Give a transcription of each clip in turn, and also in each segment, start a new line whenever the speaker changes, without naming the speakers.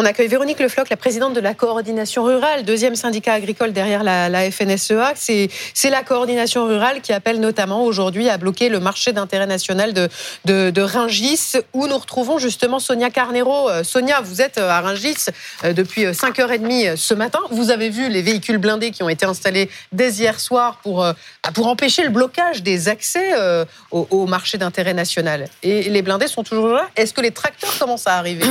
On accueille Véronique Lefloc, la présidente de la coordination rurale, deuxième syndicat agricole derrière la, FNSEA. C'est la coordination rurale qui appelle notamment aujourd'hui à bloquer le marché d'intérêt national de, de, Ringis, où nous retrouvons justement Sonia Carnero. Euh, Sonia, vous êtes à Ringis euh, depuis 5h30 ce matin. Vous avez vu les véhicules blindés qui ont été installés dès hier soir pour, empêcher le blocage des accès au marché d'intérêt national. Et les blindés sont toujours là. Est-ce que les tracteurs commencent à arriver?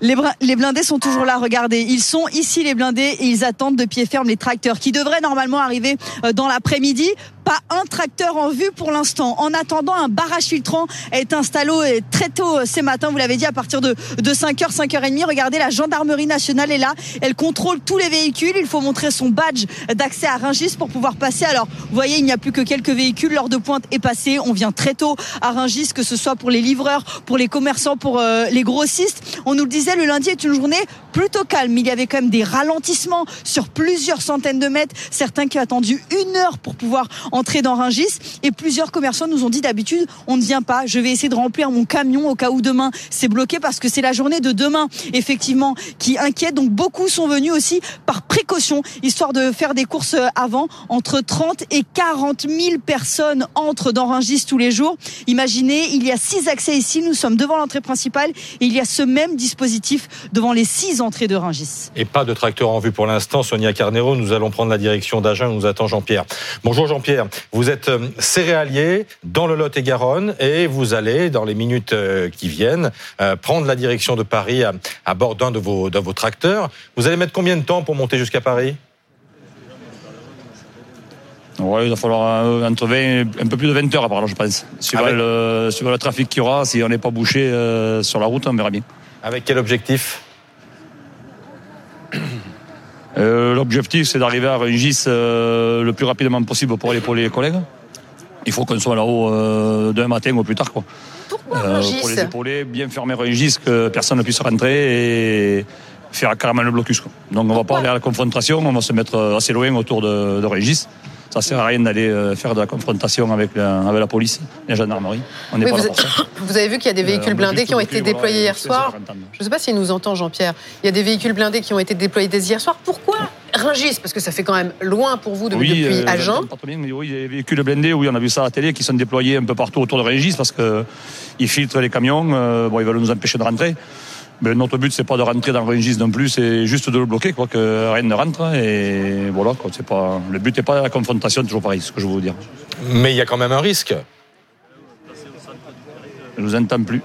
Les, blindés sont toujours là, regardez. Ils sont ici, les blindés, et ils attendent de pied ferme les tracteurs qui devraient normalement arriver euh, dans l'après-midi pas un tracteur en vue pour l'instant. En attendant, un barrage filtrant est installé très tôt euh, ce matin, vous l'avez dit, à partir de, de 5h, 5h30. Regardez, la gendarmerie nationale est là. Elle contrôle tous les véhicules. Il faut montrer son badge d'accès à Ringis pour pouvoir passer. Alors, vous voyez, il n'y a plus que quelques véhicules. L'heure de pointe est passée. On vient très tôt à Ringis, que ce soit pour les livreurs, pour les commerçants, pour euh, les grossistes. On nous le disait, le lundi est une journée plutôt calme. Il y avait quand même des ralentissements sur plusieurs centaines de mètres. Certains qui ont attendu une heure pour pouvoir entrer dans Ringis et plusieurs commerçants nous ont dit d'habitude on ne vient pas, je vais essayer de remplir mon camion au cas où demain c'est bloqué parce que c'est la journée de demain effectivement qui inquiète. Donc beaucoup sont venus aussi par précaution histoire de faire des courses avant. Entre 30 et 40 000 personnes entrent dans Ringis tous les jours. Imaginez, il y a six accès ici, nous sommes devant l'entrée principale et il y a ce même dispositif devant les six entrées de.
Et pas de tracteur en vue pour l'instant. Sonia Carnero, nous allons prendre la direction d'Agen, nous attend Jean-Pierre. Bonjour Jean-Pierre. Vous êtes euh, céréalier dans le Lot-et-Garonne et vous allez, dans les minutes euh, qui viennent, euh, prendre la direction de Paris à, bord d'un de vos, de vos tracteurs. Vous allez mettre combien de temps pour monter jusqu'à Paris?
Il va falloir entre 20, un peu plus de 20 heures après, je pense. Suivant,
Avec...
le, le, trafic qu'il y aura, si on n'est pas bouché sur la route, on verra bien.
Avec quel objectif?
Euh, L'objectif, c'est d'arriver à Rungis euh, le plus rapidement possible pour épauler les collègues. Il faut qu'on soit là-haut euh, demain matin ou plus tard. Quoi.
Pourquoi euh,
Pour les épauler, bien fermer Rungis, que personne ne puisse rentrer et faire carrément le blocus. Quoi. Donc on va pas aller à la confrontation, on va se mettre assez loin autour de, de Rungis ça sert à rien d'aller euh, faire de la confrontation avec la, avec la police, la gendarmerie.
On pas vous, là pour ça. vous avez vu qu'il y a des euh, véhicules blindés qui ont été déployés hier soir. Je ne sais pas s'il nous entend, Jean-Pierre. Il y a des véhicules blindés qui ont été déployés dès hier soir. Pourquoi Ringis Parce que ça fait quand même loin pour vous depuis, oui, depuis Agen.
Oui, il y a des véhicules blindés, oui, on a vu ça à la télé, qui sont déployés un peu partout autour de Ringis parce qu'ils filtrent les camions. Euh, bon, ils veulent nous empêcher de rentrer. Mais notre but, c'est pas de rentrer dans Rungis non plus, c'est juste de le bloquer, quoi, que rien ne rentre. Et voilà, quoi, c'est pas, le but n'est pas la confrontation, toujours pareil, ce que je veux vous dire.
Mais il y a quand même un risque.
Je ne vous entends plus.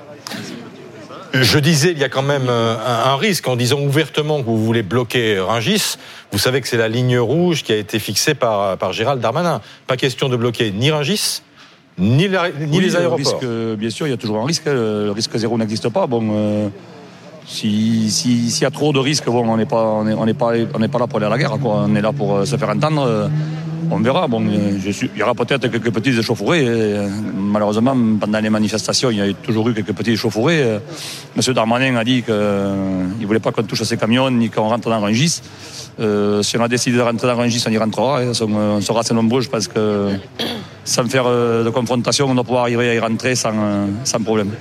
Je disais, il y a quand même euh, un, risque en disant ouvertement que vous voulez bloquer Rungis. Vous savez que c'est la ligne rouge qui a été fixée par, par Gérald Darmanin. Pas question de bloquer ni Rungis, ni, ni les aéroports.
Risque, bien sûr, il y a toujours un risque. Hein. Le risque zéro n'existe pas. Bon, euh, s'il si, y a trop de risques, bon, on n'est pas, on pas, on pas là pour aller à la guerre. On est là pour euh, se faire entendre. Euh, on verra. Bon, euh, il y aura peut-être quelques petits échauffourées. Malheureusement, pendant les manifestations, il y a toujours eu quelques petits échauffourées. Monsieur Darmanin a dit qu'il ne voulait pas qu'on touche à ces camions ni qu'on rentre dans Rungis. Euh, si on a décidé de rentrer dans Rungis, on y rentrera. On sera assez nombreux. Je pense que sans faire de confrontation, on doit pouvoir arriver à y rentrer sans, sans problème.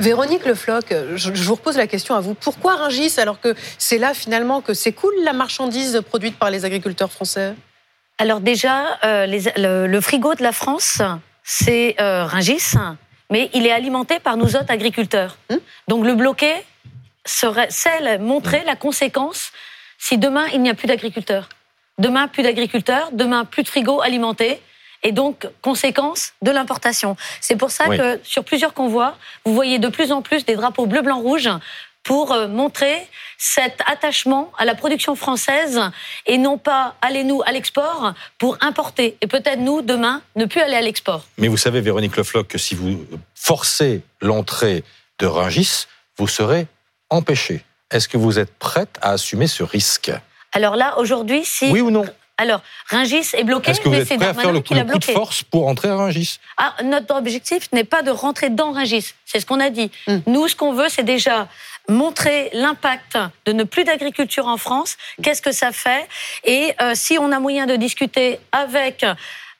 Véronique Le Floch, je, vous repose la question à vous. Pourquoi Ringis alors que c'est là finalement que s'écoule la marchandise produite par les agriculteurs français?
Alors déjà, euh, le, frigo de la France, c'est euh, Ringis, mais il est alimenté par nous autres agriculteurs. Hum? Donc le bloquer serait, c'est montrer la conséquence si demain il n'y a plus d'agriculteurs. Demain, plus d'agriculteurs, demain, plus de frigo alimentés et donc conséquence de l'importation. C'est pour ça que sur plusieurs convois, vous voyez de plus en plus des drapeaux bleu, blanc, rouge pour euh, montrer cet attachement à la production française et non pas allez-nous à l'export pour importer et peut-être nous demain ne plus aller à l'export.
Mais vous savez Véronique Lefloc que si vous forcez l'entrée de Rungis, vous serez empêché. Est-ce que vous êtes prête à assumer ce risque?
Alors là aujourd'hui si
Oui ou non?
Alors, Ringis est bloqué,
Est-ce que vous êtes prêt à faire le, coup de force pour entrer à Ringis?
Ah, Notre objectif n'est pas de rentrer dans Ringis, c'est ce qu'on a dit. Hmm. Nous, ce qu'on veut, c'est déjà montrer l'impact de ne plus d'agriculture en France, qu'est-ce que ça fait, et euh, si on a moyen de discuter avec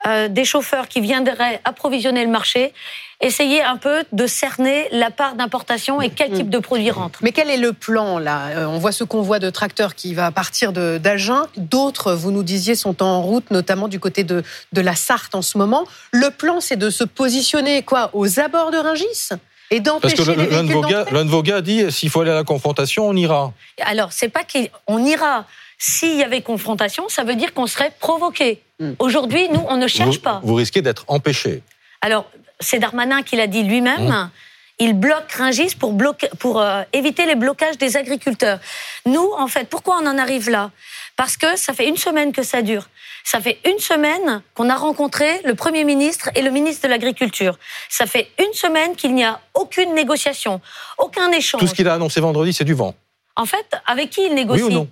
euh, des chauffeurs qui viendraient approvisionner le marché, essayer un peu de cerner la part d'importation et quel type de produit rentre.
Mais quel est le plan là? Euh, On voit ce convoi de tracteurs qui va partir de- d'Agen. D'autres, vous nous disiez, sont en route, notamment du côté de, de la Sarthe en ce moment. Le plan, c'est de se positionner quoi aux abords de Rungis et
Parce
d'empêcher
que
les
l'un de,
véhicules
vos gars-
d'entrer
l'un de vos gars dit s'il faut aller à la confrontation, on ira.
Alors, c'est pas qu'on ira. S'il y avait confrontation, ça veut dire qu'on serait provoqué.
Mm.
Aujourd'hui, nous, on ne cherche
vous,
pas.
vous risquez d'être empêché.
Alors, c'est Darmanin qui l'a dit lui-même.
Mmh.
Il bloque Ringis pour, bloquer, pour euh, éviter les blocages des agriculteurs. Nous, en fait, pourquoi on en arrive là? Parce que ça fait une semaine que ça dure. Ça fait une semaine qu'on a rencontré le Premier ministre et le ministre de l'Agriculture. Ça fait une semaine qu'il n'y a aucune négociation, aucun échange.
Tout ce qu'il a annoncé vendredi, c'est du vent.
En fait, avec qui il négocie?
Oui ou non?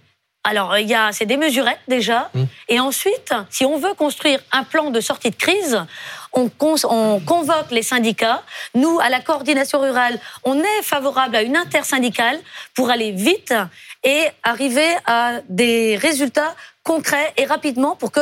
Alors, il y a, c'est des mesurettes déjà.
Mm.
Et ensuite, si on veut construire un plan de sortie de crise, on, on convoque les syndicats. Nous, à la coordination rurale, on est favorable à une intersyndicale pour aller vite et arriver à des résultats concrets et rapidement pour que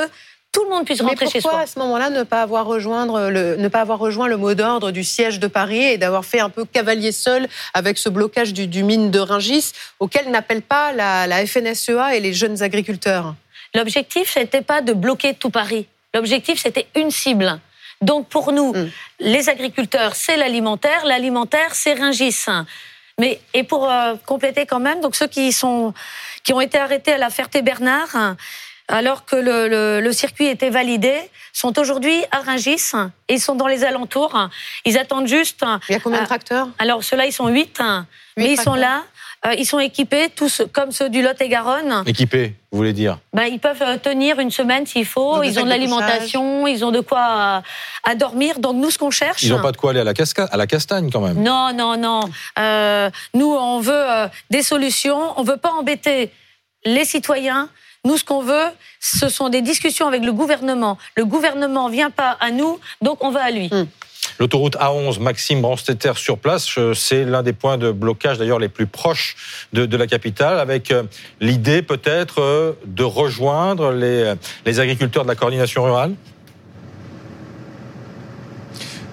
tout le monde puisse rentrer chez
pourquoi
soi.
à ce moment-là ne pas avoir rejoindre le, ne pas avoir rejoint le mot d'ordre du siège de Paris et d'avoir fait un peu cavalier seul avec ce blocage du, du mine de Ringis auquel n'appelle pas la, la FNSEA et les jeunes agriculteurs?
L'objectif, c'était pas de bloquer tout Paris. L'objectif, c'était une cible. Donc pour nous,
Mm.
les agriculteurs, c'est l'alimentaire. L'alimentaire, c'est Ringis. Mais et pour euh, compléter quand même, donc ceux qui sont qui ont été arrêtés à la Ferté-Bernard, alors que le, le- le circuit était validé, sont aujourd'hui à Ringis et ils sont dans les alentours. Ils attendent juste.
Il y a combien de
Ah.
tracteurs?
Alors ceux-là, ils sont huit, mais ils sont là. euh, ils sont équipés, tous comme ceux du Lot-et-Garonne.
Équipé, vous voulez dire?
Ben, ils peuvent euh, tenir une semaine s'il faut. Ils ont de l'alimentation, ils ont de quoi euh, à dormir. Donc nous, ce qu'on cherche.
Ils n'ont pas de quoi aller à la, casca- à la castagne quand même.
Non, non, non. Euh, nous, on veut euh, des solutions. On veut pas embêter les citoyens. Nous, ce qu'on veut, ce sont des discussions avec le gouvernement. Le gouvernement vient pas à nous, donc on va à lui.
Mm.
L'autoroute A11, Maxime Branstetter sur place, euh, c'est l'un des points de blocage d'ailleurs les plus proches de, de la capitale, avec euh, l'idée peut-être euh, de rejoindre les, les agriculteurs de la coordination rurale.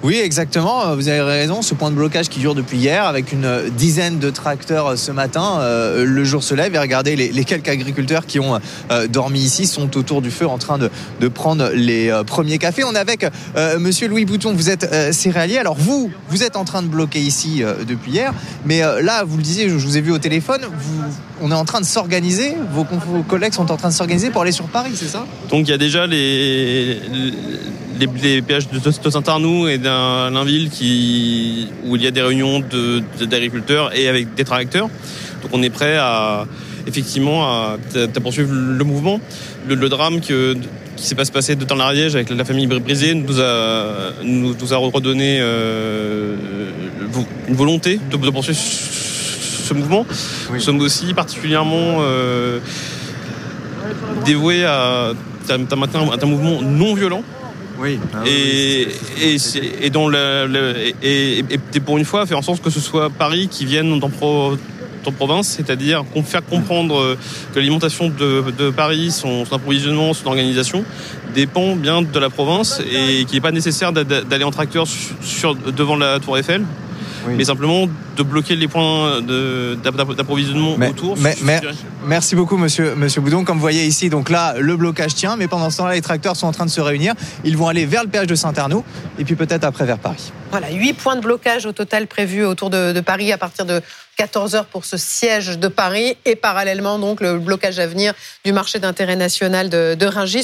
Oui, exactement. Vous avez raison. Ce point de blocage qui dure depuis hier, avec une dizaine de tracteurs ce matin, euh, le jour se lève et regardez les, quelques agriculteurs qui ont euh, dormi ici sont autour du feu en train de, prendre les euh, premiers cafés. On est avec euh, Monsieur Louis Bouton. Vous êtes euh, céréalier. Alors vous, vous êtes en train de bloquer ici euh, depuis hier, mais euh, là, vous le disiez, je, vous ai vu au téléphone. Vous, on est en train de s'organiser. Vos, collègues sont en train de s'organiser pour aller sur Paris, c'est ça?
Donc il y a déjà les, les péages de, Saint-Arnoux et qui où il y a des réunions de- de- d'agriculteurs et avec des tracteurs. Donc on est prêt à effectivement à, à poursuivre le mouvement. Le, le drame que, qui s'est pas se passer de temps l'Ariège avec la famille brisée nous a nous, nous a redonné euh, une volonté de, de poursuivre ce mouvement.
Oui.
Nous sommes aussi particulièrement euh, dévoués à, à maintenir un, un mouvement non violent
Oui.
et, et, et et, et- et pour une fois faire en sorte que ce soit Paris qui vienne dans, pro- dans province, c'est-à-dire faire comprendre euh, que l'alimentation de, de Paris, son, son approvisionnement, son organisation dépend bien de la province et qu'il n'est pas nécessaire d'a- d'a- d'aller en tracteur sur, sur- devant la Tour Eiffel,
Oui.
mais simplement de bloquer les points d'approvisionnement autour.
mais- mais- Merci beaucoup, monsieur, monsieur Boudon. Comme vous voyez ici, donc là, le blocage tient, mais pendant ce temps-là, les tracteurs sont en train de se réunir. Ils vont aller vers le péage de Saint-Arnaud et puis peut-être après vers Paris.
Voilà, huit points de blocage au total prévus autour de, de Paris à partir de 14 heures pour ce siège de Paris et parallèlement donc le blocage à venir du marché d'intérêt national de, de Rungis.